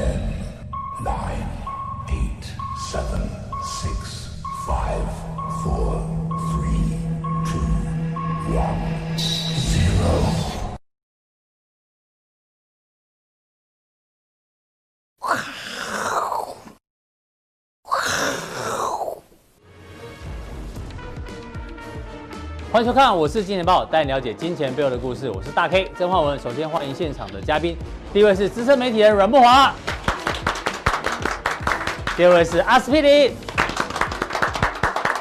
Okay. 欢迎收看，我是金钱豹，带你了解金钱背后的故事。我是大 K 曾焕文。首先欢迎现场的嘉宾，第一位是资深媒体人阮慕华，第二位是阿斯匹林。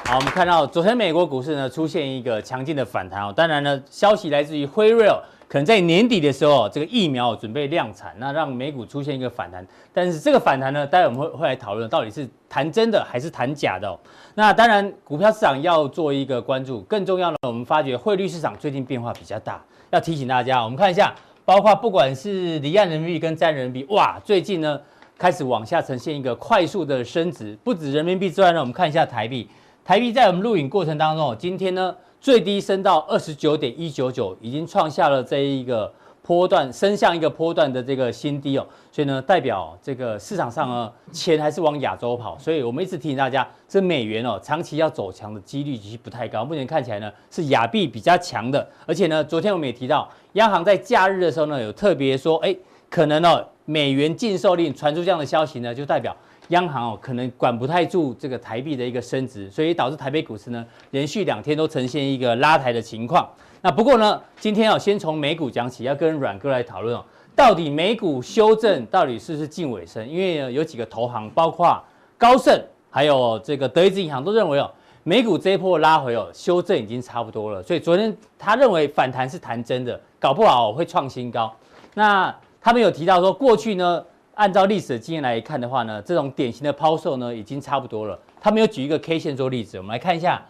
好，我们看到昨天美国股市呢出现一个强劲的反弹哦，当然呢，消息来自于辉瑞哦。可能在年底的时候，这个疫苗准备量产，那让美股出现一个反弹。但是这个反弹呢，待会我们会会来讨论，到底是谈真的还是谈假的哦。那当然，股票市场要做一个关注，更重要的，我们发觉汇率市场最近变化比较大，要提醒大家。我们看一下，包括不管是离岸人民币跟在人民币，哇，最近呢开始往下呈现一个快速的升值。不止人民币之外呢，我们看一下台币，台币在我们录影过程当中，今天呢。最低升到二十九点一九九，已经创下了这一个波段升向一个波段的这个新低哦，所以呢，代表这个市场上呢，钱还是往亚洲跑，所以我们一直提醒大家，这美元哦，长期要走强的几率其实不太高。目前看起来呢，是亚币比较强的，而且呢，昨天我们也提到，央行在假日的时候呢，有特别说，哎，可能哦，美元禁售令传出这样的消息呢，就代表。央行哦，可能管不太住这个台币的一个升值，所以导致台北股市呢连续两天都呈现一个拉抬的情况。那不过呢，今天要先从美股讲起，要跟阮哥来讨论哦，到底美股修正到底是不是近尾声？因为有几个投行，包括高盛还有这个德意志银行都认为哦，美股这一波拉回哦，修正已经差不多了。所以昨天他认为反弹是弹真的，搞不好会创新高。那他们有提到说，过去呢。按照历史的经验来看的话呢，这种典型的抛售呢已经差不多了。他们有举一个 K 线做例子，我们来看一下，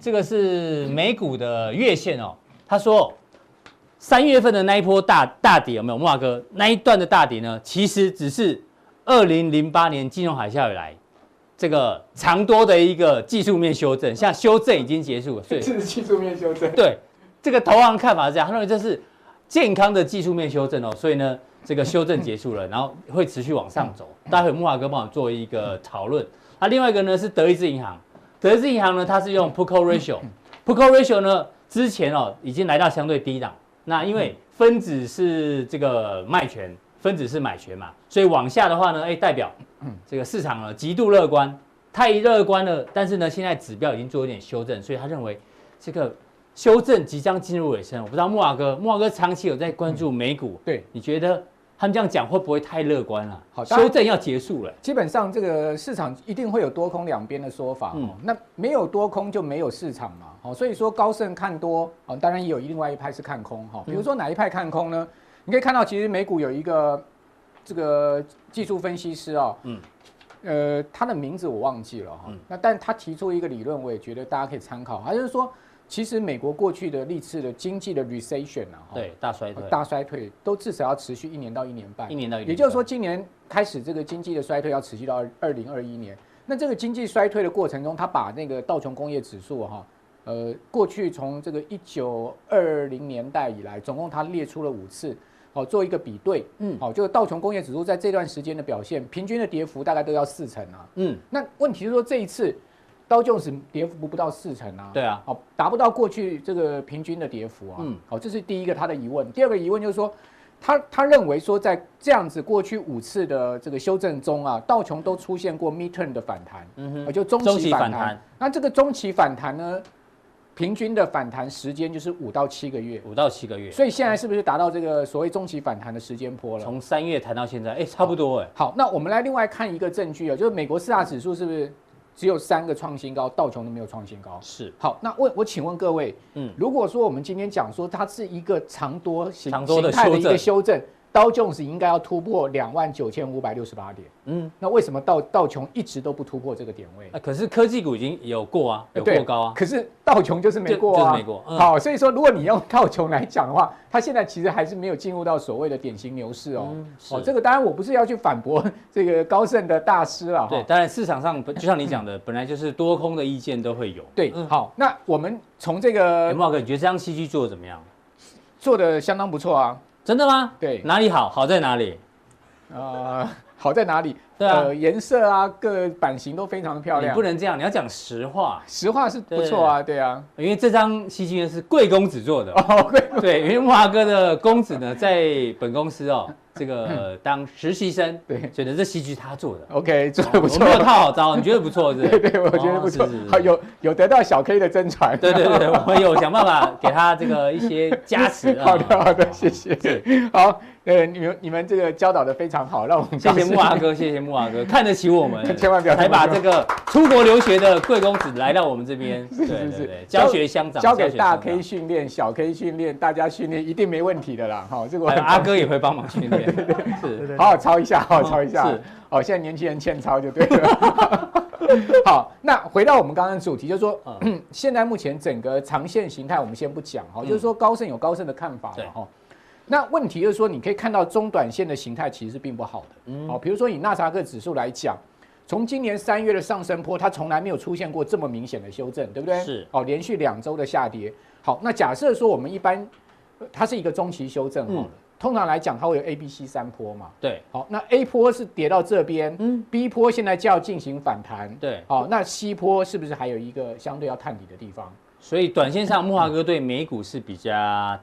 这个是美股的月线哦。他说，三月份的那一波大大跌有没有？慕驊哥那一段的大跌呢，其实只是二零零八年金融海啸以来这个长多的一个技术面修正，像修正已经结束了。所以这是技术面修正。对，这个投行看法是这样，他认为这是健康的技术面修正哦。所以呢。这个修正结束了，然后会持续往上走。待会木华哥帮我做一个讨论。那另外一个呢是德意志银行，德意志银行呢它是用 Put Call Ratio，Put Call Ratio 呢之前哦已经来到相对低档。那因为分子是这个卖权，分子是买权嘛，所以往下的话呢，哎代表这个市场呢极度乐观，太乐观了。但是呢现在指标已经做一点修正，所以他认为这个修正即将进入尾声。我不知道木瓦哥，木瓦哥长期有在关注美股，对，你觉得？他们这样讲会不会太乐观了？好，修正要结束了。基本上这个市场一定会有多空两边的说法。嗯，那没有多空就没有市场嘛。好，所以说高盛看多，哦，当然也有另外一派是看空。哈，比如说哪一派看空呢？你可以看到，其实美股有一个这个技术分析师啊，嗯，呃，他的名字我忘记了哈。那但他提出一个理论，我也觉得大家可以参考。他就是说。其实美国过去的历次的经济的 recession 啊，对，大衰退，大衰退都至少要持续一年到一年半，一年到一年半，也就是说今年开始这个经济的衰退要持续到二零二一年。那这个经济衰退的过程中，它把那个道琼工业指数哈，呃，过去从这个一九二零年代以来，总共它列出了五次，好做一个比对，嗯，好，就是道琼工业指数在这段时间的表现，平均的跌幅大概都要四成啊，嗯，那问题是说这一次。道琼斯跌幅不到四成啊，对啊，哦达不到过去这个平均的跌幅啊，嗯，好，这是第一个他的疑问。第二个疑问就是说，他他认为说在这样子过去五次的这个修正中啊，道琼都出现过 midterm 的反弹，嗯哼，就中期反弹。那这个中期反弹呢，平均的反弹时间就是五到七个月，五到七个月。所以现在是不是达到这个所谓中期反弹的时间坡了？从三月谈到现在，哎，差不多哎。好，那我们来另外看一个证据啊，就是美国四大指数是不是？只有三个创新高，道琼都没有创新高。是，好，那问我请问各位，嗯，如果说我们今天讲说它是一个长多形形态的一个修正。道琼斯应该要突破两万九千五百六十八点，嗯，那为什么道道琼一直都不突破这个点位？啊可是科技股已经有过啊，有过高啊。可是道琼就是没过啊，就是没过。好，所以说如果你用道琼来讲的话，它现在其实还是没有进入到所谓的典型牛市哦。哦，这个当然我不是要去反驳 这个高盛的大师了。对，当然市场上就像你讲的，本来就是多空的意见都会有。对，好，那我们从这个慕驊哥，你觉得这张戏剧做的怎么样？做的相当不错啊。真的吗？对，哪里好？好在哪里？呃，好在哪里？对啊，呃，颜色啊，各版型都非常的漂亮。你不能这样，你要讲实话。实话是不错啊，对啊。因为这张戏剧呢是贵公子做的哦，贵对，因为木华哥的公子呢在本公司哦。这个当实习生，对，觉得这戏剧他做的，OK，做的不错，我没有套好招，你觉得不错是？对对，我觉得不错，好有有得到小 K 的真传，对对对，我们有想办法给他这个一些加持。好的好的，谢谢，好，呃，你们你们这个教导的非常好，让我们谢谢木阿哥，谢谢木阿哥，看得起我们，千万不要才把这个出国留学的贵公子来到我们这边，是是是，教学相长，交给大 K 训练，小 K 训练，大家训练一定没问题的啦，好，这个阿哥也会帮忙训练，对 对是。好好抄一下，好好抄一下。是，哦，现在年轻人欠抄就对了。好，那回到我们刚刚的主题，就是说，嗯，现在目前整个长线形态我们先不讲哈，就是说高盛有高盛的看法嘛哈。那问题就是说，你可以看到中短线的形态其实是并不好的。嗯，好，比如说以纳斯达克指数来讲，从今年三月的上升坡，它从来没有出现过这么明显的修正，对不对？是。哦，连续两周的下跌。好，那假设说我们一般，它是一个中期修正，嗯。通常来讲，它会有 A、B、C 三波嘛？对，好，那 A 波是跌到这边，嗯，B 波现在就要进行反弹，对，好，那 C 波是不是还有一个相对要探底的地方？所以短线上，木华哥对美股是比较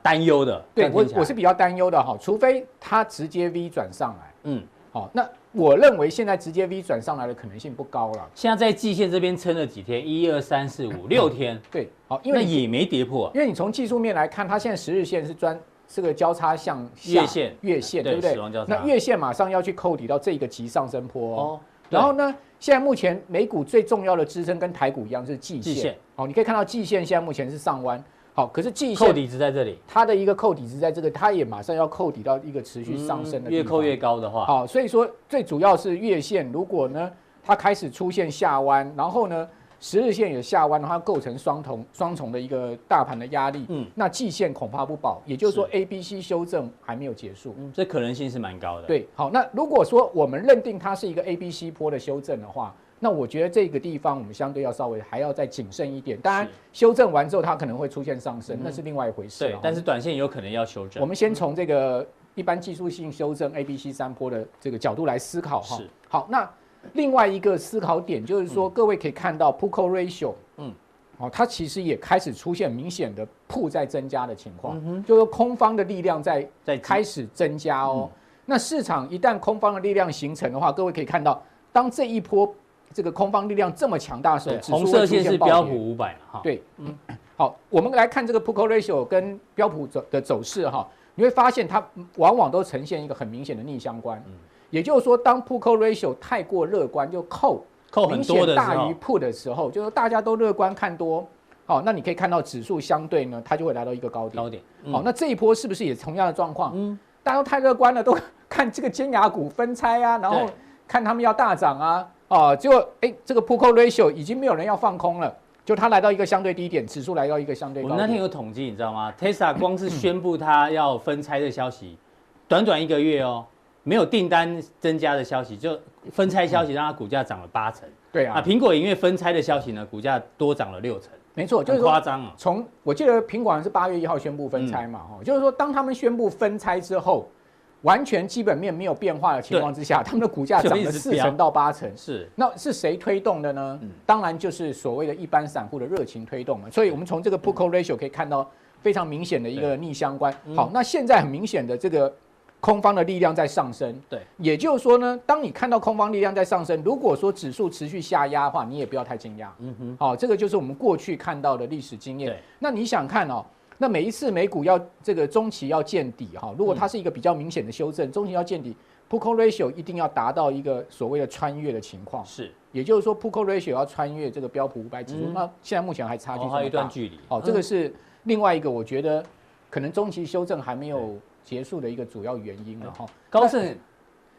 担忧的。对我，我是比较担忧的哈，除非它直接 V 转上来，嗯，好，那我认为现在直接 V 转上来的可能性不高了。现在在季线这边撑了几天，一二三四五六天，对，好，因为也没跌破，因为你从技术面来看，它现在十日线是专。这个交叉向下月线，月线对不对？那月线马上要去扣底到这个急上升坡哦。然后呢，现在目前美股最重要的支撑跟台股一样是季线。好，你可以看到季线现在目前是上弯。好，可是季线扣底值在这里，它的一个扣底值在这个，它也马上要扣底到一个持续上升的。越扣越高的话，好，所以说最主要是月线，如果呢它开始出现下弯，然后呢。十日线有下弯的话，构成双重双重的一个大盘的压力。嗯，那季线恐怕不保，也就是说 A、B、C 修正还没有结束。嗯，这可能性是蛮高的。对，好，那如果说我们认定它是一个 A、B、C 波的修正的话，那我觉得这个地方我们相对要稍微还要再谨慎一点。当然，修正完之后它可能会出现上升，那是另外一回事。对，但是短线有可能要修正。我们先从这个一般技术性修正 A、B、C 三波的这个角度来思考哈。是，好，那。另外一个思考点就是说，各位可以看到 Put Call Ratio，嗯，哦，它其实也开始出现明显的 Put 在增加的情况，就是空方的力量在在开始增加哦。那市场一旦空方的力量形成的话，各位可以看到，当这一波这个空方力量这么强大的时候，红色线是标普五百哈。对，嗯，好，我们来看这个 Put Call Ratio 跟标普走的走势哈，你会发现它往往都呈现一个很明显的逆相关。也就是说，当 Put Call Ratio 太过乐观，就扣扣很多的大于 Put 的时候，就是大家都乐观看多，好，那你可以看到指数相对呢，它就会来到一个高点。高点，好，那这一波是不是也同样的状况？嗯，大家都太乐观了，都看这个尖牙股分拆啊，然后看他们要大涨啊，啊，结果哎，这个 Put Call Ratio 已经没有人要放空了，就它来到一个相对低点，指数来到一个相对。我们那天有统计，你知道吗？Tesla 光是宣布它要分拆的消息，短短一个月哦。没有订单增加的消息，就分拆消息让它股价涨了八成。对啊，苹果因为分拆的消息呢，股价多涨了六成。没错，就是夸张啊。从我记得苹果好像是八月一号宣布分拆嘛，哈、嗯，就是说当他们宣布分拆之后，完全基本面没有变化的情况之下，他们的股价涨了四成到八成。是，那是谁推动的呢？嗯、当然就是所谓的一般散户的热情推动嘛。所以我们从这个 Put Call Ratio 可以看到非常明显的一个逆相关。好，那现在很明显的这个。空方的力量在上升，对，也就是说呢，当你看到空方力量在上升，如果说指数持续下压的话，你也不要太惊讶。嗯哼，好，这个就是我们过去看到的历史经验。那你想看哦，那每一次美股要这个中期要见底哈，如果它是一个比较明显的修正，中期要见底 Call Ratio 一定要达到一个所谓的穿越的情况。是，也就是说 Call Ratio 要穿越这个标普五百指数，那现在目前还差距还有一段距离。哦，这个是另外一个，我觉得可能中期修正还没有。结束的一个主要原因了哈。高盛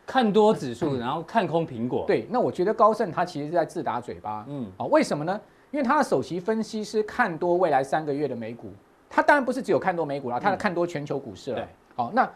看多指数，然后看空苹果。对，那我觉得高盛他其实是在自打嘴巴。嗯，啊，为什么呢？因为他的首席分析师看多未来三个月的美股，他当然不是只有看多美股啦，他是看多全球股市了。好，那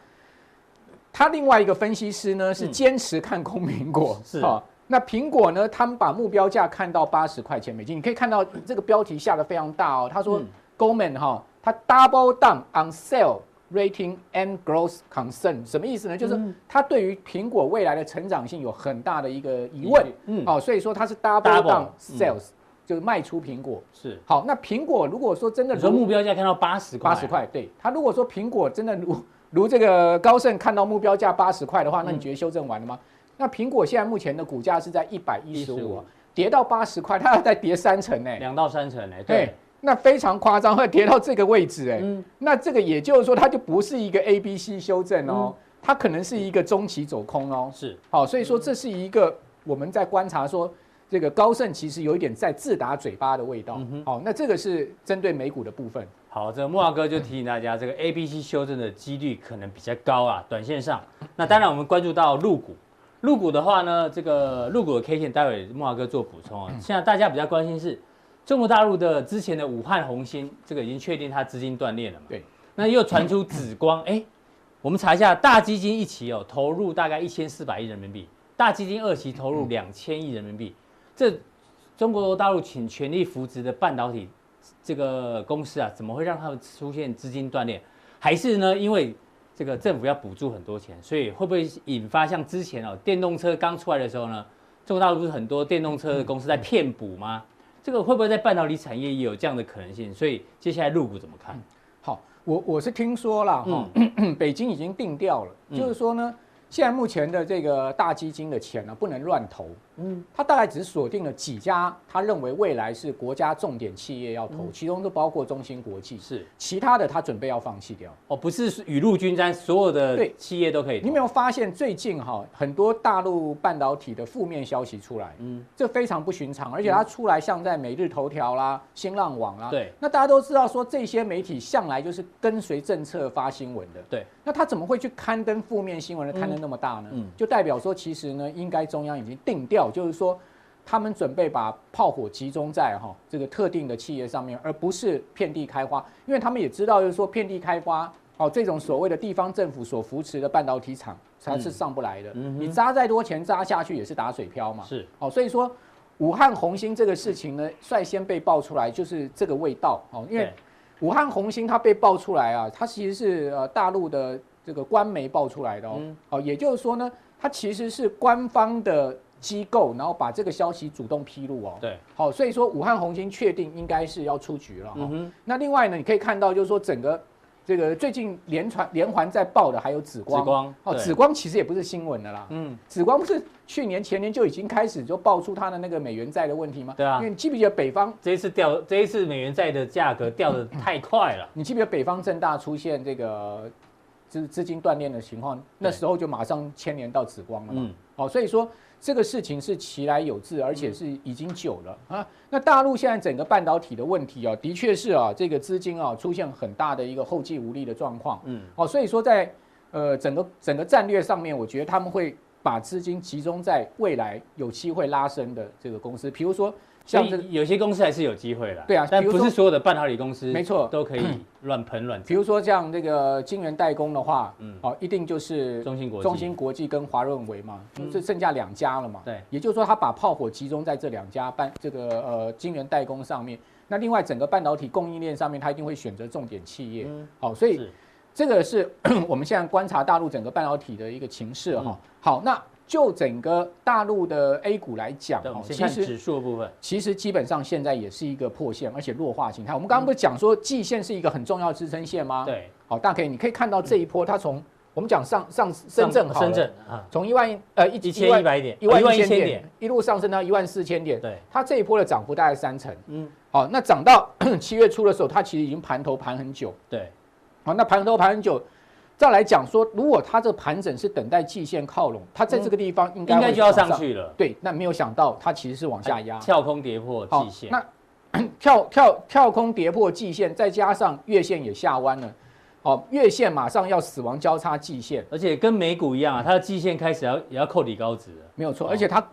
他另外一个分析师呢是坚持看空苹果。是啊，那苹果呢，他们把目标价看到八十块钱美金。你可以看到这个标题下的非常大哦。他说 Goldman 哈，他 double down on sell。Rating and growth concern，什么意思呢？就是他对于苹果未来的成长性有很大的一个疑问。嗯，好，所以说它是 double down sales，就是卖出苹果。是，好，那苹果如果说真的，你说目标价看到八十块，八十块，对，它如果说苹果真的如如这个高盛看到目标价八十块的话，那你觉得修正完了吗？那苹果现在目前的股价是在一百一十五，跌到八十块，它要再跌三成呢，两到三成呢，对。那非常夸张，会跌到这个位置，哎，那这个也就是说，它就不是一个 A、B、C 修正哦，它可能是一个中期走空哦，是，好，所以说这是一个我们在观察说，这个高盛其实有一点在自打嘴巴的味道，好，那这个是针对美股的部分。好，这个木华哥就提醒大家，这个 A、B、C 修正的几率可能比较高啊，短线上。那当然，我们关注到入股，入股的话呢，这个入股的 K 线，待会木华哥做补充啊。现在大家比较关心是。中国大陆的之前的武汉红星，这个已经确定它资金断裂了嘛？对。那又传出紫光，哎，我们查一下，大基金一期哦，投入大概一千四百亿人民币，大基金二期投入两千亿人民币。这中国大陆请全力扶植的半导体这个公司啊，怎么会让他们出现资金断裂？还是呢，因为这个政府要补助很多钱，所以会不会引发像之前哦，电动车刚出来的时候呢，中国大陆不是很多电动车的公司在骗补吗？这个会不会在半导体产业也有这样的可能性？所以接下来入股怎么看？嗯、好，我我是听说了哈，嗯、北京已经定调了，嗯、就是说呢。现在目前的这个大基金的钱呢，不能乱投。嗯，他大概只锁定了几家，他认为未来是国家重点企业要投，其中都包括中芯国际。是，其他的他准备要放弃掉。哦，不是雨露均沾，所有的企业都可以。你有没有发现最近哈很多大陆半导体的负面消息出来？嗯，这非常不寻常，而且它出来像在每日头条啦、新浪网啦。对。那大家都知道说这些媒体向来就是跟随政策发新闻的。对。那他怎么会去刊登负面新闻呢？刊登那么大呢？嗯，就代表说，其实呢，应该中央已经定调，就是说，他们准备把炮火集中在哈这个特定的企业上面，而不是遍地开花，因为他们也知道，就是说遍地开花哦，这种所谓的地方政府所扶持的半导体厂，它是上不来的。嗯，你砸再多钱砸下去也是打水漂嘛。是，哦，所以说武汉红星这个事情呢，率先被爆出来就是这个味道哦，因为武汉红星它被爆出来啊，它其实是呃大陆的。这个官媒爆出来的哦，哦，也就是说呢，它其实是官方的机构，然后把这个消息主动披露哦。对，好，所以说武汉红星确定应该是要出局了哈。那另外呢，你可以看到就是说整个这个最近连传连环在爆的还有紫光。紫光哦，紫光其实也不是新闻的啦。嗯，紫光不是去年前年就已经开始就爆出它的那个美元债的问题吗？对啊，因为你记不记得北方这一次掉这一次美元债的价格掉的太快了？你记不记得北方正大出现这个？资资金断裂的情况，那时候就马上牵连到紫光了嘛。哦，所以说这个事情是其来有自，而且是已经久了啊。那大陆现在整个半导体的问题啊，的确是啊，这个资金啊出现很大的一个后继无力的状况。嗯，哦，所以说在呃整个整个战略上面，我觉得他们会把资金集中在未来有机会拉升的这个公司，比如说。像这有些公司还是有机会的，对啊，但不是所有的半导体公司，没错，都可以乱喷乱。比如说像这个晶圆代工的话，嗯，哦，一定就是中芯国际、中芯国际跟华润微嘛，就剩下两家了嘛。对，也就是说，他把炮火集中在这两家半这个呃晶圆代工上面。那另外整个半导体供应链上面，他一定会选择重点企业。好，所以这个是 我们现在观察大陆整个半导体的一个情势哈。好，那。就整个大陆的 A 股来讲，哦，其实指数的部分，其实基本上现在也是一个破线，而且弱化形态。我们刚刚不是讲说季线是一个很重要的支撑线吗？对，好，大家可以你可以看到这一波，它从我们讲上上深圳，深圳啊，从一万呃一千一百点，一万一千点，一路上升到一万四千点，对，它这一波的涨幅大概三成，嗯，好，那涨到 七月初的时候，它其实已经盘头盘很久，对，好，那盘头盘很久。再来讲说，如果它这个盘整是等待季线靠拢，它在这个地方应该应该就要上去了。对，那没有想到它其实是往下压，跳空跌破季线。那 跳跳跳空跌破季线，再加上月线也下弯了，哦，月线马上要死亡交叉季线，而且跟美股一样啊，它的季线开始要也要扣底高值了，没有错，而且它。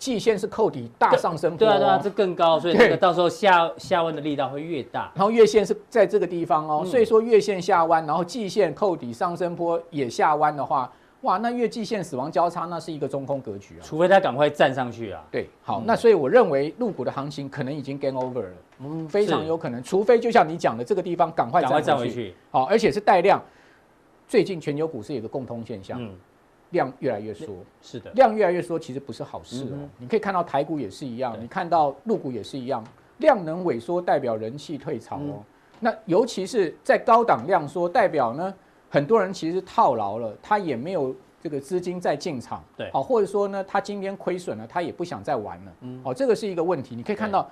季线是扣底大上升波，对啊对啊，这更高，所以这个到时候下下弯的力道会越大。然后月线是在这个地方哦，所以说月线下弯，然后季线扣底上升波也下弯的话，哇，那月季线死亡交叉，那是一个中空格局啊。除非它赶快站上去啊。对，好，那所以我认为入股的行情可能已经 game over 了，嗯，非常有可能，除非就像你讲的这个地方赶快站回去，好，而且是带量。最近全球股市有个共通现象，嗯，量越来越缩，是的，量越来越缩，其实不是好事哦。嗯你可以看到台股也是一样，你看到陆股也是一样，量能萎缩代表人气退潮哦。嗯。那尤其是在高档量缩，代表呢，很多人其实套牢了，他也没有这个资金再进场，对。好，或者说呢，他今天亏损了，他也不想再玩了，嗯。哦，这个是一个问题。你可以看到，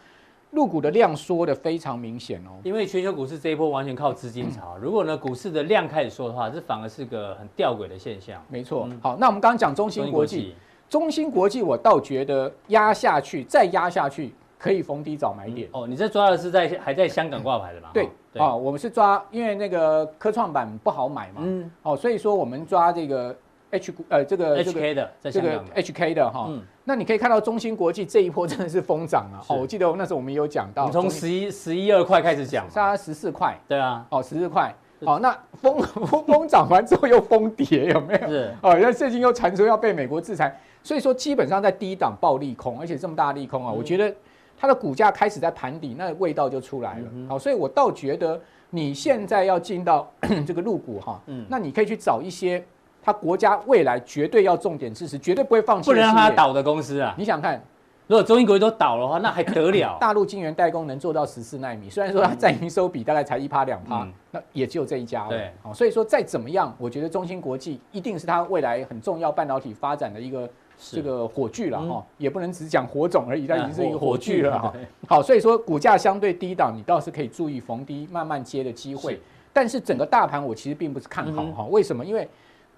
陆股的量缩的非常明显哦。因为全球股市这一波完全靠资金潮，如果呢股市的量开始缩的话，这反而是个很吊诡的现象。没错嗯，好，那我们刚刚讲中芯国际，中芯国际我倒觉得压下去，再压下去可以逢低找买点。哦，你这抓的是在还在香港挂牌的嘛？对哦，啊，我们是抓，因为那个科创板不好买嘛，嗯哦，所以说我们抓这个 H 股，呃，这个，HK 的在这个，HK 的哈。嗯，那你可以看到中芯国际这一波真的是疯涨啊！哦，我记得那时候我们有讲到，从十一十一二块开始讲嘛，杀十四块，对啊，哦，十四块，好，那疯 疯疯涨完之后又疯跌，有没有？是。哦，那最近又传出要被美国制裁，所以说基本上在低档暴利空，而且这么大的利空啊，嗯。我觉得它的股价开始在盘底，那味道就出来了。嗯好，所以我倒觉得你现在要进到 这个入股哈嗯，那你可以去找一些它国家未来绝对要重点支持，绝对不会放弃，不能让它。倒的公司啊。你想看如果中芯国际都倒的话，那还得了？大陆晶圆代工能做到十四纳米，虽然说它占营收比大概才一趴两趴嗯，那也只有这一家了。对好，所以说再怎么样，我觉得中芯国际一定是它未来很重要半导体发展的一个这个火炬了嗯哈，也不能只讲火种而已，它已经是一个火火炬了哈。对好，所以说股价相对低档，你倒是可以注意逢低慢慢接的机会是。但是整个大盘我其实并不是看好嗯哈，为什么？因为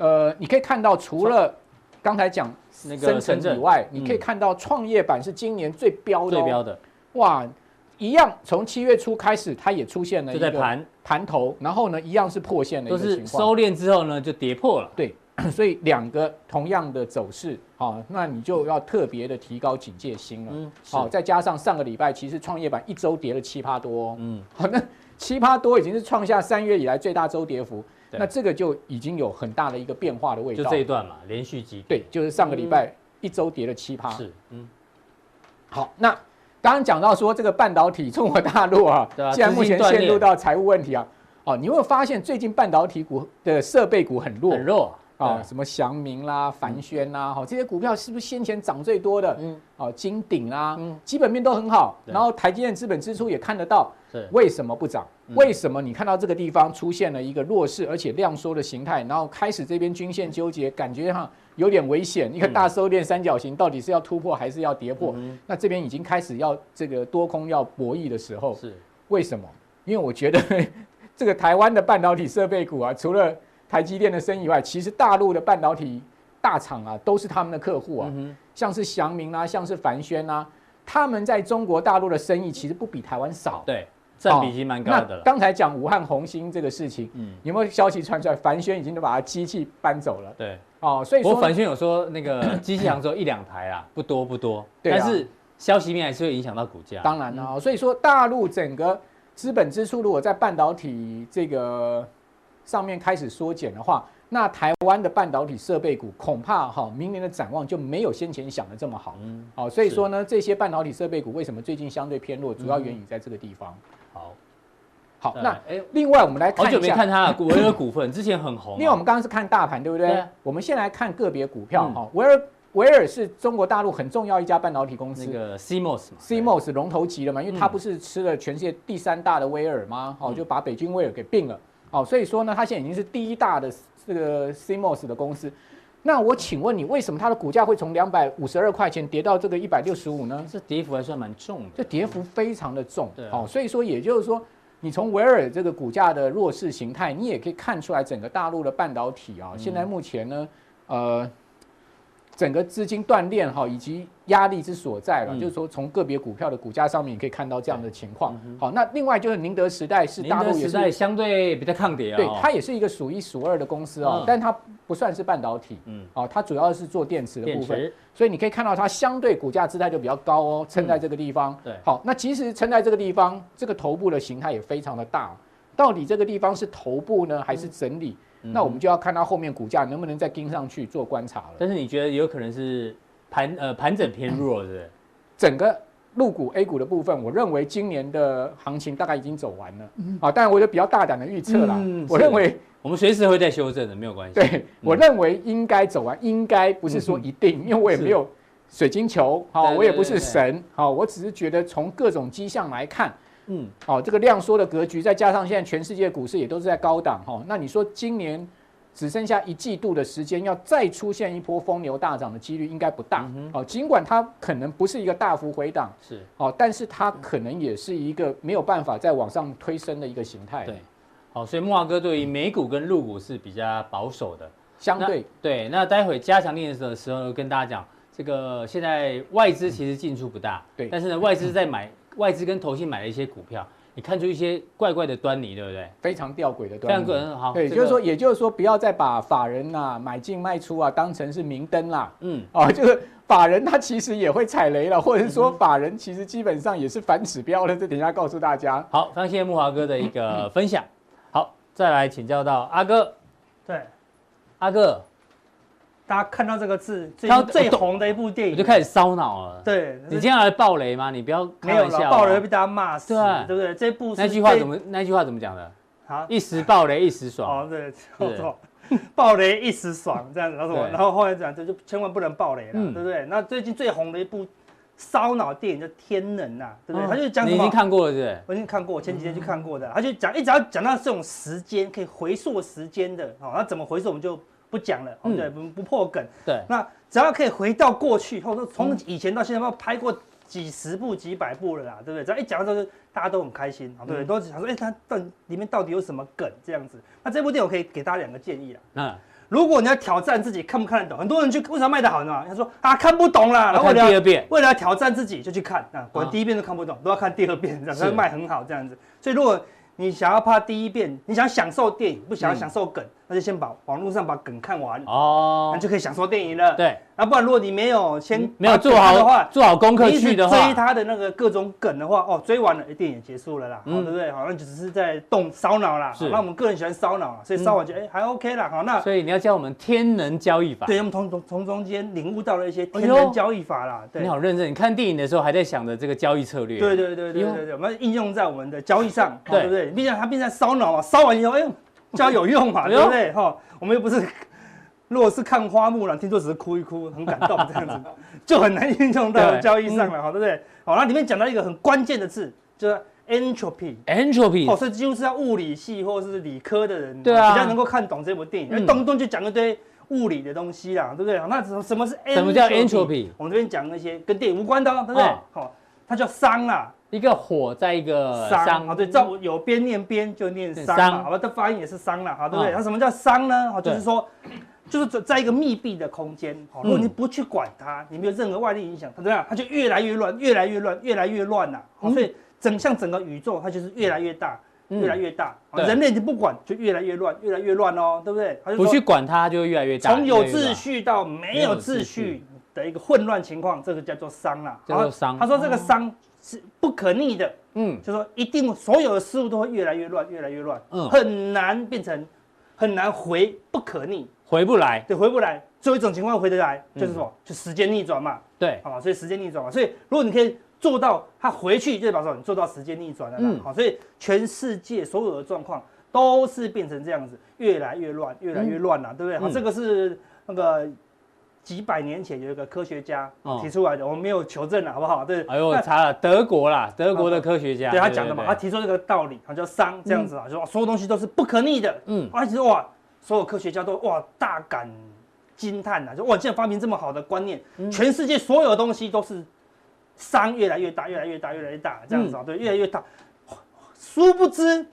呃，你可以看到除了刚才讲那个深深圳成以外，嗯。你可以看到创业板是今年最标的哦，最标的。哇，一样从七月初开始，它也出现了一个就在盘，盘头，然后呢，一样是破线的一个情况。收敛之后呢就跌破了。对，所以两个同样的走势，好、那你就要特别的提高警戒心了。嗯，好、再加上上个礼拜其实创业板一周跌了七趴多、哦，嗯，好，那七趴多已经是创下三月以来最大周跌幅，对那这个就已经有很大的一个变化的味道。就这一段嘛，连续急跌对，就是上个礼拜一周跌了七趴。是，嗯，好，那刚刚讲到说这个半导体中国大陆啊，对啊现在目前陷入到财务问题啊，哦，你有没有发现最近半导体股的设备股很弱？很弱啊，对。什么祥明啦、凡轩啦，哈，这些股票是不是先前涨最多的？嗯，哦，金鼎啦嗯，基本面都很好，然后台积电资本支出也看得到，是为什么不涨？嗯为什么你看到这个地方出现了一个弱势而且量缩的形态，然后开始这边均线纠结，感觉哈有点危险，一个大收敛三角形到底是要突破还是要跌破？嗯那这边已经开始要这个多空要博弈的时候，是为什么？因为我觉得 这个台湾的半导体设备股啊，除了台积电的生意以外，其实大陆的半导体大厂啊，都是他们的客户啊，嗯像是祥明啊，像是凡轩啊，他们在中国大陆的生意其实不比台湾少，。对，占比已经蛮高的那了。刚才讲武汉红星这个事情，嗯，有没有消息传出来？凡轩已经都把它机器搬走了对。哦，所以说不过凡轩有说那个 机器行只有一两台啊，不多不多，对啊但是消息面还是会影响到股价。当然了、哦，所以说大陆整个资本支出如果在半导体这个上面开始缩减的话，那台湾的半导体设备股恐怕哈、明年的展望就没有先前想的这么好。嗯，好、所以说呢，这些半导体设备股为什么最近相对偏弱，主要原因在这个地方。好，好，那另外我们来好久没看一下，看它了，维尔股份之前很红啊，因为我们刚刚是看大盘，对不对？我们先来看个别股票嗯哈。维尔维尔是中国大陆很重要一家半导体公司。那个 CMOS 嘛 CMOS 龙头级的嘛，因为它嗯不是吃了全世界第三大的威尔吗？哦，嗯就把北京威尔给并了。哦，所以说呢，它现在已经是第一大的这个 CMOS 的公司。那我请问你，为什么它的股价会从两百五十二块钱跌到这个一百六十五呢？这跌幅还算蛮重的。这跌幅非常的重。对啊哦，所以说也就是说，你从维尔这个股价的弱势形态，你也可以看出来整个大陆的半导体啊，现在目前呢，呃。整个资金断链哈，以及压力之所在了，嗯。就是说从个别股票的股价上面，你可以看到这样的情况。嗯。好，那另外就是宁德时代是大陆也是，相对比较抗跌啊，对，它也是一个数一数二的公司哦嗯，但它不算是半导体，嗯，哦，它主要是做电池的部分，所以你可以看到它相对股价姿态就比较高哦，撑在这个地方。对。好，那其实撑在这个地方，这个头部的形态也非常的大，到底这个地方是头部呢，还是整理？嗯那我们就要看它后面股价能不能再跟上去做观察了。但是你觉得有可能是盘呃盘整偏弱，是不是？整个陆股 A 股的部分，我认为今年的行情大概已经走完了。嗯，啊，当然我就比较大胆的预测啦。嗯，我认为我们随时会再修正的，没有关系。对，嗯、我认为应该走完，应该不是说一定，嗯、因为我也没有水晶球，好，我也不是神，好，我只是觉得从各种迹象来看，嗯，哦，这个量缩的格局，再加上现在全世界股市也都是在高档，哈，那你说今年？只剩下一季度的时间，要再出现一波疯牛大涨的几率应该不大。嗯哦，尽管它可能不是一个大幅回档，是哦，但是它可能也是一个没有办法再往上推升的一个形态。对，好，所以木华哥对于美股跟陆股是比较保守的，相对对。那待会加强錠的时候跟大家讲，这个现在外资其实进出不大，对，但是呢，外资在买，外资跟投信买了一些股票。你看出一些怪怪的端倪，对不对？非常吊诡的端倪。非常好。对，就是说，也就是说，不要再把法人呐买进卖出啊当成是明灯啦。嗯。啊，就是法人他其实也会踩雷了，或者是说法人其实基本上也是反指标的。这等一下告诉大家。好，非常谢谢慕驊哥的一个分享。好，再来请教到阿哥。对，阿哥。大家看到这个字，最最红的一部电影，我就开始烧脑了。对，你今天要来爆雷吗？你不要开玩笑，没有了，爆雷会被大家骂死，对对不对？这部那句话怎么？那句话怎么讲的？啊，一时爆雷一时爽。哦，对，没错，爆雷一时爽这样子，然后然后后来讲，这就千万不能爆雷了，对不对？那最近最红的一部烧脑电影叫《天能》呐，对不对？他就讲什么？你已经看过了，对不对？我已经看过，我前几天去看过的。他就讲，一直要讲到这种时间可以回溯时间的，好，那怎么回溯我们就。不讲了，嗯、对，不不破梗。对，那只要可以回到过去，或者说从以前到现在，要拍过几十部、几百部了啦，对不对？只要一讲到这个，大家都很开心，对不对？嗯、都想说，哎，它到里面到底有什么梗这样子？那这部电影我可以给大家两个建议啦。嗯，如果你要挑战自己看不看得懂，很多人去为什么卖得好呢？他说啊，看不懂啦，然后遍，为了要挑战自己就去看，啊，我第一遍都看不懂，都要看第二遍，这样才卖很好这样子。所以如果你想要怕第一遍，你想享受电影，不想要享受梗，那就先把网络上把梗看完哦，那就可以享受电影了。对，那不然如果你没有先没有做好的话，做好功课去的话，追他的那个各种梗的话，哦，追完了，电影结束了啦，对不对？好，那就只是在动烧脑啦。是，那我们个人喜欢烧脑，所以烧完就哎还 OK 啦。好，那所以你要教我们天能交易法，对，我们从从从中间领悟到了一些天能交易法啦。对，你好认真，你看电影的时候还在想着这个交易策略。对对对对对对，我们应用在我们的交易上，对不对？毕竟它毕竟。烧脑啊，烧完以后，哎呦，交有用嘛，对不对？哈，我们又不是，如果是看花木兰，听说只是哭一哭，很感动这样子，就很难运用到交易上了，哈，对不对？好，那里面讲到一个很关键的字，就是 entropy，entropy，哦，所以几乎是要物理系或是理科的人，对啊，比较能够看懂这部电影，因为动不动就讲一堆物理的东西啦，对不对？那什么什么是 entropy？什么叫 entropy？我们这边讲那些跟电影无关的，对不对？好，它叫熵啦。一个火在一个熵，啊对，照有边念边就念熵嘛，好吧，这发音也是熵了，好对不对？那什么叫熵呢？好，就是说，就是在在一个密闭的空间，好，如果你不去管它，你没有任何外力影响，它怎么样？它就越来越乱，越来越乱，越来越乱呐。好，所以整像整个宇宙，它就是越来越大，越来越大。人类你不管，就越来越乱，越来越乱哦，对不对？不去管它，就越来越大。从有秩序到没有秩序的一个混乱情况，这个叫做熵啦。叫做熵。他说这个熵。是不可逆的，嗯，就说一定所有的事物都会越来越乱，越来越乱，嗯，很难变成，很难回，不可逆，回不来，对，回不来。最后一种情况回得来，就是说，就时间逆转嘛，对，好，所以时间逆转嘛，所以如果你可以做到它回去，就代表说你做到时间逆转了，嗯，好，所以全世界所有的状况都是变成这样子，越来越乱，越来越乱了，对不对？好，这个是那个。几百年前有一个科学家提出来的，我们没有求证了，好不好？对，哎呦，我查了德国啦，德国的科学家，对他讲的嘛，他提出这个道理，他叫熵这样子啊，就说所有东西都是不可逆的，嗯，而且哇，所有科学家都哇大感惊叹呐，就哇，竟然发明这么好的观念，全世界所有东西都是熵越来越大，越来越大，越来越大，这样子啊，对，越来越大，殊不知。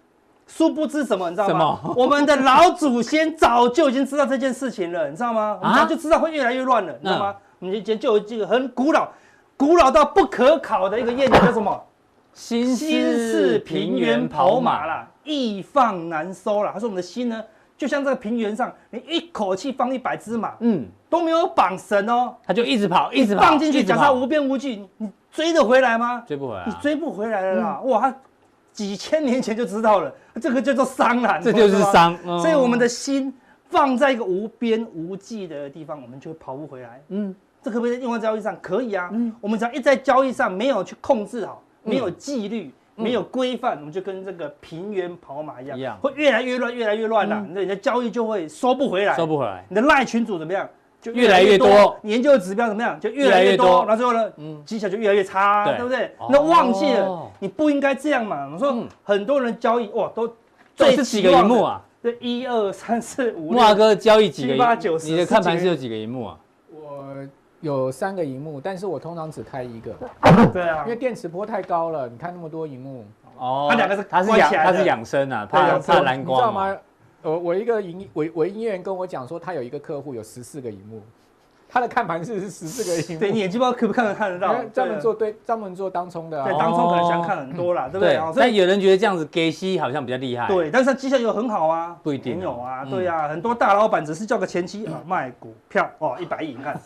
殊不知什么，你知道吗？我们的老祖先早就已经知道这件事情了，你知道吗？我们就知道会越来越乱了，你知道吗？我们以前就有这个很古老、古老到不可考的一个谚语，叫什么？心是平原跑马啦，易放难收啦。他说我们的心呢，就像这个平原上，你一口气放一百只马，嗯，都没有绑绳哦，它就一直跑，一直跑，放进去，假设无边无际，你追得回来吗？追不回来，你追不回来了啦！哇！几千年前就知道了，这个叫做商啦，这就是商。嗯、所以我们的心放在一个无边无际的地方，我们就会跑不回来。嗯，这可不可以在用在交易上？可以啊。嗯，我们只要一在交易上没有去控制好，没有纪律，嗯、没有规范，我们就跟这个平原跑马一样，一样会越来越乱，越来越乱了。那、嗯、你的交易就会收不回来，收不回来。你的赖群主怎么样？就越来越多，研究的指标怎么样？就越来越多，然后最后呢，嗯，绩效就越来越差，对不对？那忘记了，你不应该这样嘛。我说很多人交易哇，都这是几个荧幕啊？这，一二三四五六，木华哥交易几个？七八九十。你的看盘是有几个荧幕啊？我有三个荧幕，但是我通常只开一个。对啊，因为电磁波太高了，你看那么多荧幕。哦，它两个是它是养它是养生啊，怕怕蓝光，你知道吗？我我一个营我我营业员跟我讲说，他有一个客户有十四个萤幕。他的看盘是十四个萤幕，对，你眼睛不知道可不看得看得到。专门做对，专门做当冲的，对，当冲可能想看很多啦，对不对？但有人觉得这样子给息好像比较厉害。对，但是他绩效又很好啊，不一定有啊，对啊，很多大老板只是叫个前期啊，卖股票哦，一百亿，你看，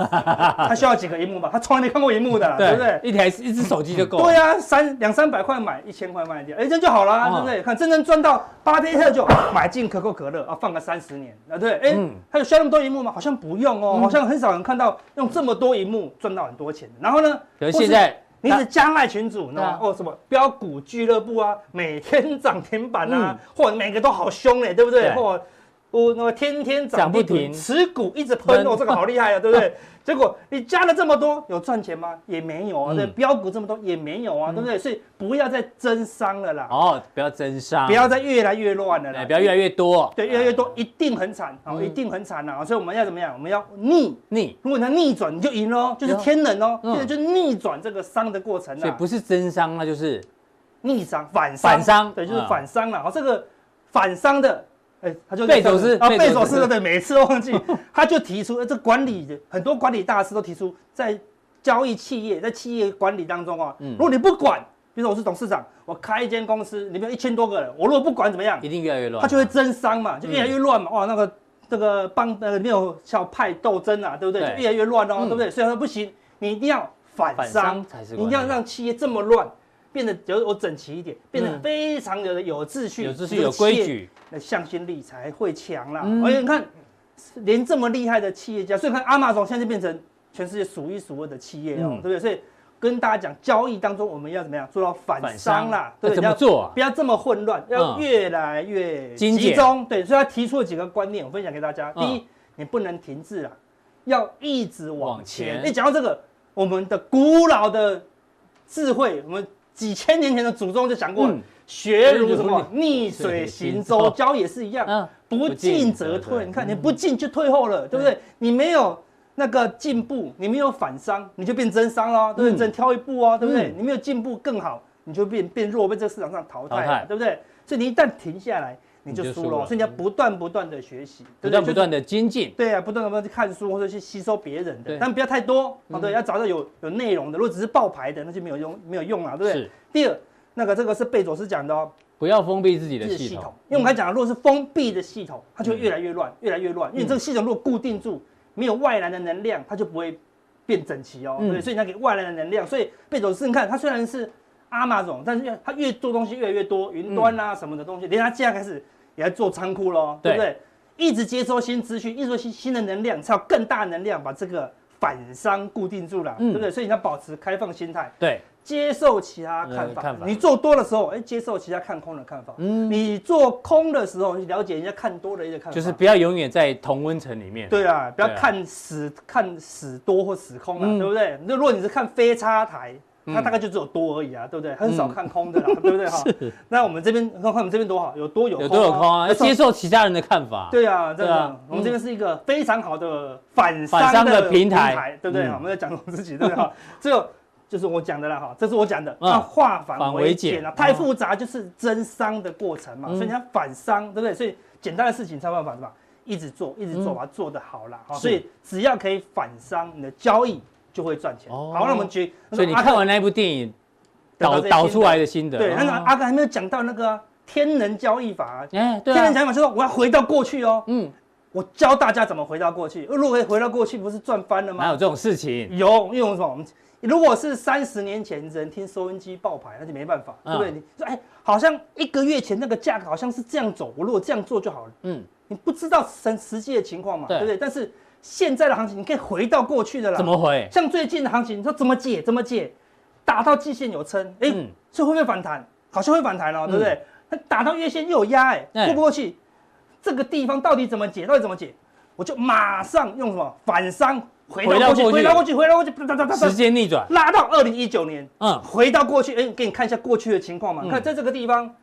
他需要几个萤幕吧？他从来没看过萤幕的，对不对？一台一只手机就够。对啊，三两三百块买，一千块卖掉，哎，这样就好了，对不对？看真正赚到巴菲特就买进可口可乐啊，放个三十年，啊，对，哎，他有需要那么多荧幕吗？好像不用哦，好像很少人看到用这么。多荧幕赚到很多钱，然后呢？可是现在你是加卖群主呢哦什么标股俱乐部啊，每天涨停板啊，或每个都好凶哎，对不对？或我那么天天涨不停，持股一直喷哦，这个好厉害啊，对不对？结果你加了这么多，有赚钱吗？也没有啊。对，标股这么多也没有啊，对不对？所以不要再增商了啦。哦，不要增商，不要再越来越乱了啦。不要越来越多。对，越来越多一定很惨啊，一定很惨啊。所以我们要怎么样？我们要逆逆。如果能逆转，你就赢喽，就是天人哦。现在就逆转这个商的过程。所以不是增商，那就是逆商反商。反商，对，就是反商了。好，这个反商的。哎，他就贝佐斯啊，贝佐斯对，每次都忘记，他就提出，哎，这管理很多管理大师都提出，在交易企业，在企业管理当中啊，如果你不管，比如说我是董事长，我开一间公司，里面有一千多个人，我如果不管怎么样，一定越来越乱，他就会增商嘛，就越来越乱嘛，哇，那个这个帮呃没有小派斗争啊，对不对？就越来越乱哦，对不对？所以他说不行，你一定要反商，你一定要让企业这么乱。变得有我整齐一点，变得非常的有秩序，有秩序有规矩，那向心力才会强啦。而且你看，连这么厉害的企业家，所以看 Amazon 现在就变成全世界数一数二的企业哦，对不对？所以跟大家讲，交易当中我们要怎么样做到反商啦？对，怎么做？不要这么混乱，要越来越集中。对，所以他提出了几个观念，我分享给大家。第一，你不能停滞啊，要一直往前。你讲到这个，我们的古老的智慧，我们。几千年前的祖宗就讲过，学如什么逆水行舟，教也是一样，不进则退。你看你不进就退后了，对不对？你没有那个进步，你没有反伤，你就变增伤了，对不对？只能挑一步哦，对不对？你没有进步更好，你就变变弱，被这个市场上淘汰了，对不对？所以你一旦停下来，你就输了。所以你要不断不断的学习，不断不断的精进。对啊，不断不断去看书或者去吸收别人的，但不要太多。好，对，要找到有有内容的。如果只是爆牌的，那就没有用，没有用了，对不对？第二，那个这个是贝佐斯讲的哦，不要封闭自己的系统，因为我们刚才讲了，如果是封闭的系统，它就会越来越乱，越来越乱。因为这个系统如果固定住，没有外来的能量，它就不会变整齐哦。对，所以你要给外来的能量。所以贝佐斯，你看他虽然是 Amazon，但是他越做东西越来越多，云端啊什么的东西，连他现在开始。也在做仓库喽，对不对？一直接收新资讯，一直说新新的能量，才有更大能量把这个反商固定住了，对不对？所以你要保持开放心态，对，接受其他看法。你做多的时候，哎，接受其他看空的看法。嗯，你做空的时候，你了解人家看多的一个看法。就是不要永远在同温层里面。对啊，不要看死看死多或死空啊，对不对？那如果你是看非差台。它大概就只有多而已啊，对不对？很少看空的啦，对不对哈？那我们这边看看我们这边多好，有多有空，有多有空啊？要接受其他人的看法。对啊，这样我们这边是一个非常好的反商的平台，对不对？我们在讲我们自己，对不对哈？这个就是我讲的啦哈，这是我讲的。那化繁为简啊，太复杂就是增商的过程嘛，所以你要反商，对不对？所以简单的事情才有办法是吧？一直做，一直做，把它做得好了哈。所以只要可以反商，你的交易。就会赚钱。好，那我们举，所以你看完那一部电影导导出来的心得。对，那个阿哥还没有讲到那个天人交易法。哎，对，天人交易法就是说我要回到过去哦。嗯，我教大家怎么回到过去。如果回到过去，不是赚翻了吗？哪有这种事情？有，因为什么？我们如果是三十年前人听收音机爆牌，那就没办法，对不对？你说哎，好像一个月前那个价格好像是这样走，我如果这样做就好了。嗯，你不知道实实际的情况嘛，对不对？但是。现在的行情你可以回到过去的啦。怎么回？像最近的行情，你说怎么解？怎么解？打到季线有撑，哎、欸，这、嗯、会不会反弹？好像会反弹哦，对不对？那、嗯、打到月线又有压，哎，过不过去？这个地方到底怎么解？到底怎么解？我就马上用什么反伤回到过去，回到过去，回到过去，哒哒哒哒，时间逆转，拉到二零一九年，嗯，回到过去，哎，给你看一下过去的情况嘛，嗯、看在这个地方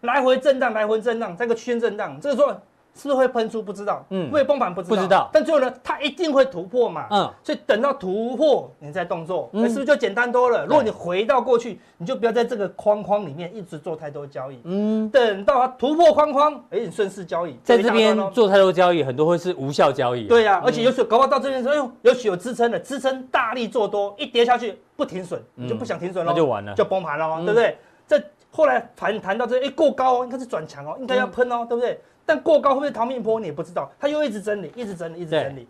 来回震荡，来回震荡，在个区间震荡，这个时候。是不是会喷出？不知道，嗯，会崩盘不知道，不知道。但最后呢，它一定会突破嘛，嗯，所以等到突破，你再动作，那、嗯、是不是就简单多了？如果你回到过去，你就不要在这个框框里面一直做太多交易，嗯，等到它突破框框，哎、欸，你顺势交易，在这边做太多交易，很多会是无效交易、啊。对呀、啊，而且有时候搞不好到这边的时候，哎呦，有许有支撑的，支撑大力做多，一跌下去不停损，你就不想停损了，那就完了，就崩盘了嘛，对不对？这后来反弹到这，哎，过高哦，应该是转强哦，应该要喷哦，对不对？但过高会不会逃命坡？你也不知道，它又一直整理，一直整理，一直整理，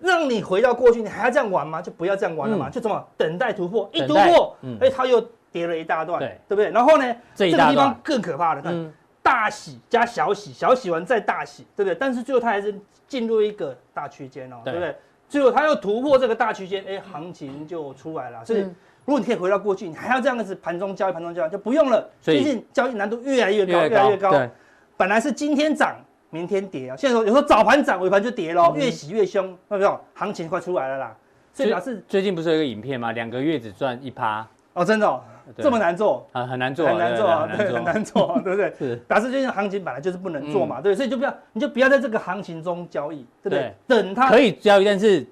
让你回到过去，你还要这样玩吗？就不要这样玩了嘛，嗯、就怎么等待突破，一突破，哎、嗯，他又跌了一大段，对，对不对？然后呢，这，这个地方更可怕的，看、嗯、大洗加小洗，小洗完再大洗，对不对？但是最后它还是进入一个大区间哦，对不对？最后它又突破这个大区间，哎，行情就出来了。所以如果你可以回到过去，你还要这样子盘中交易，盘中交易就不用了。最近交易难度越来越高，越来越高。本来是今天涨，明天跌啊！现在说有时候早盘涨，尾盘就跌喽，越洗越凶，有没有？行情快出来了啦！所以表示最近不是有一个影片吗？两个月只赚一趴哦，真的哦，这么难做啊？很难做，很难做啊，对，很难做，对不对？是表示最近行情本来就是不能做嘛，对，所以就不要，你就不要在这个行情中交易，对不对？等它可以交易，但是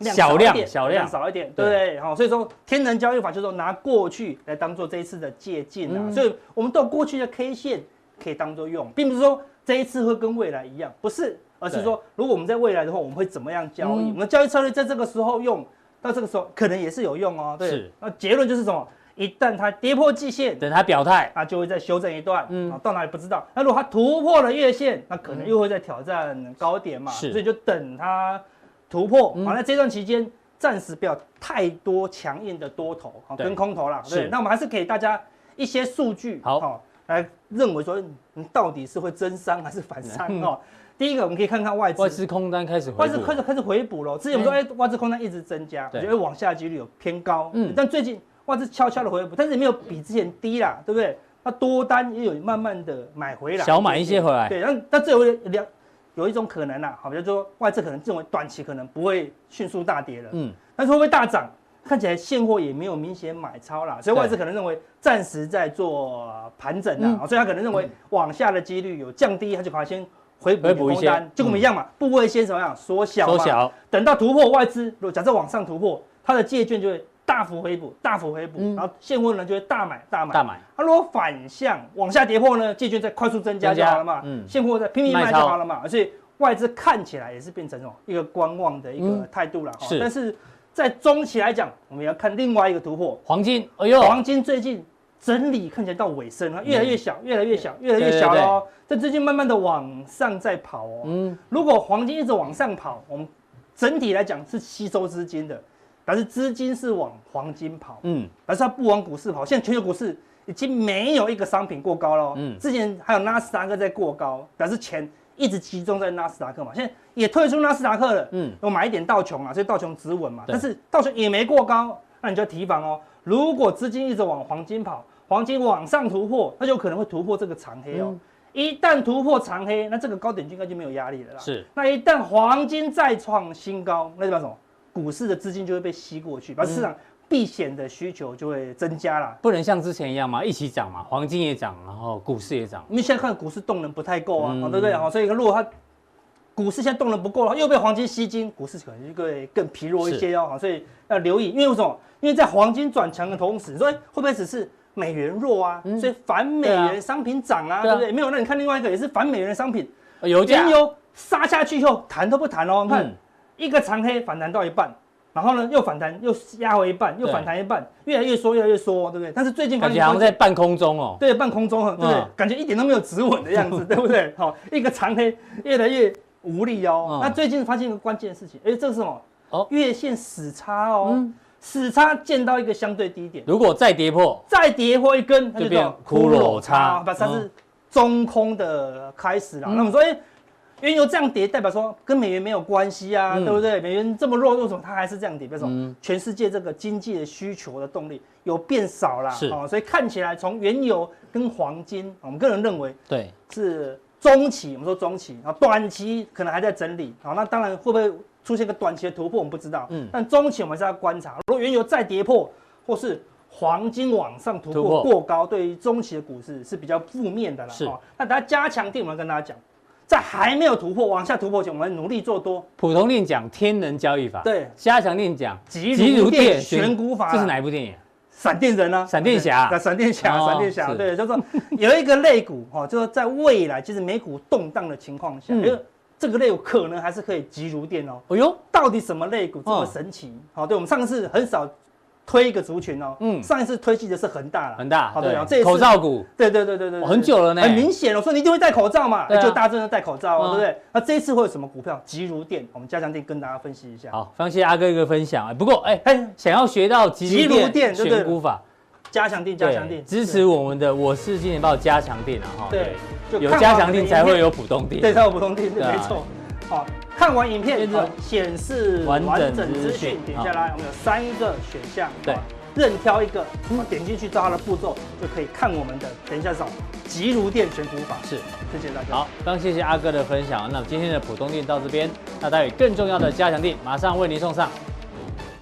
小量，小量少一点，对不对？好，所以说天人交易法就是说拿过去来当做这一次的借鉴啊，所以我们到过去的 K 线。可以当做用，并不是说这一次会跟未来一样，不是，而是说如果我们在未来的话，我们会怎么样交易？我们交易策略在这个时候用，到这个时候可能也是有用哦。对，那结论就是什么？一旦它跌破季线，等它表态，那就会再修正一段。嗯，到哪里不知道。那如果它突破了月线，那可能又会再挑战高点嘛。是。所以就等它突破。好，那这段期间暂时不要太多强硬的多头跟空头了。对。那我们还是给大家一些数据。好。来认为说，你到底是会增伤还是反伤哦？第一个，我们可以看看外资，外资空单开始回补，外资开始开始回补了。之前我们说，哎，外资空单一直增加，我觉得往下几率有偏高。嗯，但最近外资悄悄的回补，但是也没有比之前低啦，对不对？那多单也有慢慢的买回来，小买一些回来。对，那那这有两有一种可能啦，好，比如说外资可能认为短期可能不会迅速大跌了，嗯，但是会不会大涨？看起来现货也没有明显买超啦，所以外资可能认为暂时在做盘整啦，所以他可能认为往下的几率有降低，他就把它先回补一单，就跟我们一样嘛，部位先怎么样？缩小，缩小，等到突破外资，如果假设往上突破，它的借券就会大幅回补，大幅回补，然后现货呢就会大买大买。大买。它如果反向往下跌破呢，借券再快速增加就好了嘛，嗯，现货再拼命卖就好了嘛，而且外资看起来也是变成这种一个观望的一个态度了，是，但是。在中期来讲，我们要看另外一个突破，黄金。哎呦，黄金最近整理看起来到尾声了，越来越小，越来越小，越来越小了哦。但最近慢慢的往上在跑哦。嗯，如果黄金一直往上跑，我们整体来讲是吸收资金的，但是资金是往黄金跑。嗯，而是它不往股市跑。现在全球股市已经没有一个商品过高了。嗯，之前还有纳斯达克在过高，但是钱。一直集中在纳斯达克嘛，现在也退出纳斯达克了。嗯，我买一点道琼啊，所以道琼止稳嘛。但是道琼也没过高，那你就要提防哦。如果资金一直往黄金跑，黄金往上突破，那就可能会突破这个长黑哦。一旦突破长黑，那这个高点就应该就没有压力了啦。是。那一旦黄金再创新高，那代表什么？股市的资金就会被吸过去，把市场。避险的需求就会增加了，不能像之前一样嘛，一起涨嘛，黄金也涨，然后股市也涨。因为现在看股市动能不太够啊，嗯、对不对？好，所以如果它股市现在动能不够了，又被黄金吸金，股市可能就会更疲弱一些哦。好，所以要留意，因为为什么？因为在黄金转强的同时，所以会不会只是美元弱啊？嗯、所以反美元商品涨啊，对不对？没有，那你看另外一个也是反美元的商品，油价油杀下去以后弹都不弹哦。你看、嗯、一个长黑反弹到一半。然后呢，又反弹，又压回一半，又反弹一半，越来越缩，越来越缩，对不对？但是最近感觉好像在半空中哦。对，半空中，对不对？感觉一点都没有止稳的样子，对不对？好，一个长黑越来越无力哦。那最近发现一个关键的事情，哎，这是什么？哦，月线死叉哦，死叉见到一个相对低点，如果再跌破，再跌破一根，它就变骷髅叉，把它是中空的开始了。那么所以。原油这样跌，代表说跟美元没有关系啊，嗯、对不对？美元这么弱，为什么它还是这样跌？比如说，嗯、全世界这个经济的需求的动力有变少了，是、哦，所以看起来从原油跟黄金，我们个人认为，对，是中期，我们说中期，然后短期可能还在整理，好，那当然会不会出现个短期的突破，我们不知道，嗯，但中期我们是要观察，如果原油再跌破，或是黄金往上突破过高，对于中期的股市是比较负面的了，是，那大家加强定，我们跟大家讲。在还没有突破、往下突破前，我们努力做多。普通练讲天能交易法，对；加强练讲急如电选股法。这是哪一部电影？闪电人呢？闪电侠。闪电侠，闪电侠。对，就是说有一个类股，哈，就是在未来其实美股动荡的情况下，因为这个类股可能还是可以急如电哦。哎呦，到底什么类股这么神奇？好，对我们上次很少。推一个族群哦，嗯，上一次推进的是恒大了，恒大，好对，然后这一次口罩股，对对对对对，很久了呢，很明显了，说你一定会戴口罩嘛，就大家真的戴口罩，对不对？那这一次会有什么股票？吉如电，我们加强店跟大家分析一下。好，感谢阿哥一个分享。啊，不过哎哎，想要学到吉如电选股法，加强店，加强店，支持我们的我是金钱豹加强店啊哈，对，有加强店才会有普通店，对，才有普通錠，没错。好，看完影片显示完整资讯，点下来，我们有三个选项，对。任挑一个，点进去照它的步骤，就可以看我们的。等一下找吉如电选股法，是，谢谢大家。好，非常谢谢阿哥的分享。那么今天的普通店到这边，那待会更重要的加强店马上为您送上。